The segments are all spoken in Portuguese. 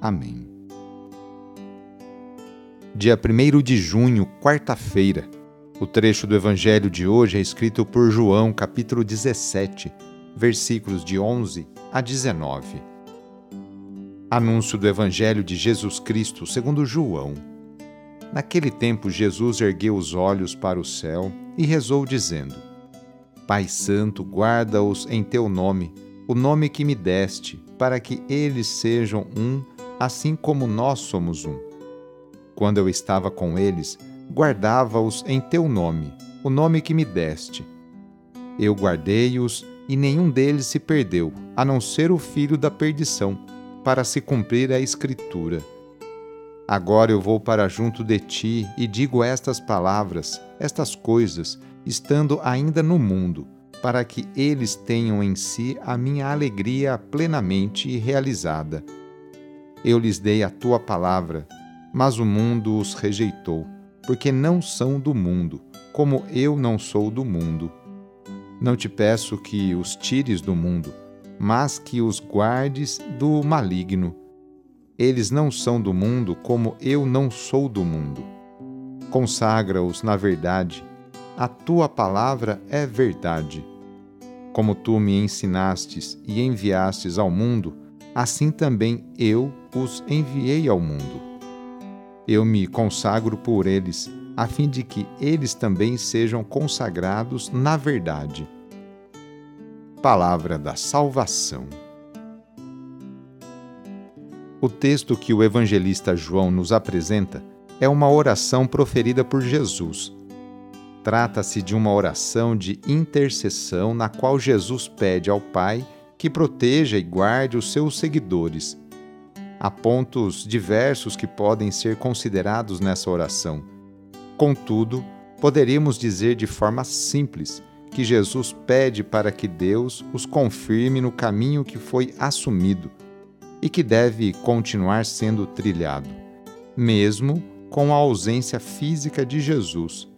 Amém. Dia 1 de junho, quarta-feira o trecho do Evangelho de hoje é escrito por João, capítulo 17, versículos de 11 a 19. Anúncio do Evangelho de Jesus Cristo segundo João. Naquele tempo, Jesus ergueu os olhos para o céu e rezou, dizendo: Pai Santo, guarda-os em teu nome, o nome que me deste, para que eles sejam um, assim como nós somos um. Quando eu estava com eles, guardava-os em teu nome, o nome que me deste. Eu guardei-os e nenhum deles se perdeu, a não ser o filho da perdição, para se cumprir a Escritura. Agora eu vou para junto de ti e digo estas palavras, estas coisas, estando ainda no mundo, para que eles tenham em si a minha alegria plenamente realizada. Eu lhes dei a tua palavra, mas o mundo os rejeitou porque não são do mundo, como eu não sou do mundo. Não te peço que os tires do mundo, mas que os guardes do maligno. Eles não são do mundo, como eu não sou do mundo. Consagra-os na verdade. A tua palavra é verdade. Como tu me ensinastes e enviastes ao mundo, assim também eu os enviei ao mundo eu me consagro por eles, a fim de que eles também sejam consagrados na verdade. Palavra da Salvação. O texto que o evangelista João nos apresenta é uma oração proferida por Jesus. Trata-se de uma oração de intercessão na qual Jesus pede ao Pai que proteja e guarde os seus seguidores Há pontos diversos que podem ser considerados nessa oração. Contudo, poderíamos dizer de forma simples que Jesus pede para que Deus os confirme no caminho que foi assumido e que deve continuar sendo trilhado, mesmo com a ausência física de Jesus.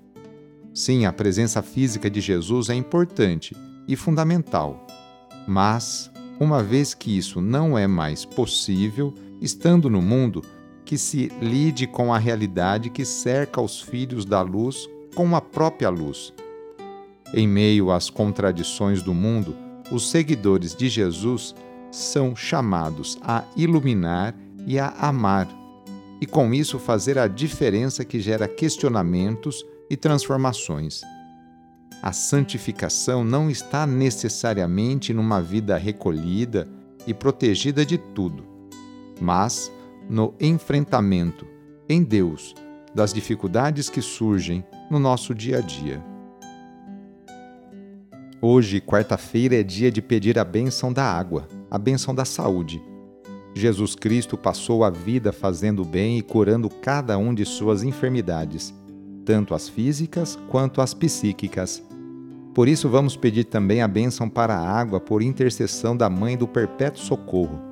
Sim, a presença física de Jesus é importante e fundamental, mas, uma vez que isso não é mais possível, estando no mundo, que se lide com a realidade que cerca os filhos da luz com a própria luz. Em meio às contradições do mundo, os seguidores de Jesus são chamados a iluminar e a amar, e com isso fazer a diferença que gera questionamentos e transformações. A santificação não está necessariamente numa vida recolhida e protegida de tudo mas no enfrentamento em Deus das dificuldades que surgem no nosso dia a dia. Hoje, quarta-feira, é dia de pedir a bênção da água, a bênção da saúde. Jesus Cristo passou a vida fazendo bem e curando cada um de suas enfermidades, tanto as físicas quanto as psíquicas. Por isso, vamos pedir também a bênção para a água por intercessão da Mãe do Perpétuo Socorro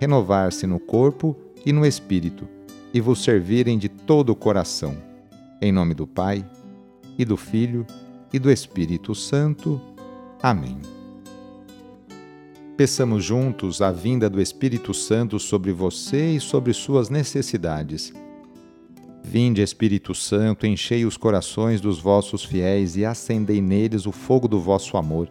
renovar-se no corpo e no espírito, e vos servirem de todo o coração. Em nome do Pai, e do Filho, e do Espírito Santo. Amém. Peçamos juntos a vinda do Espírito Santo sobre você e sobre suas necessidades. Vinde, Espírito Santo, enchei os corações dos vossos fiéis e acendei neles o fogo do vosso amor.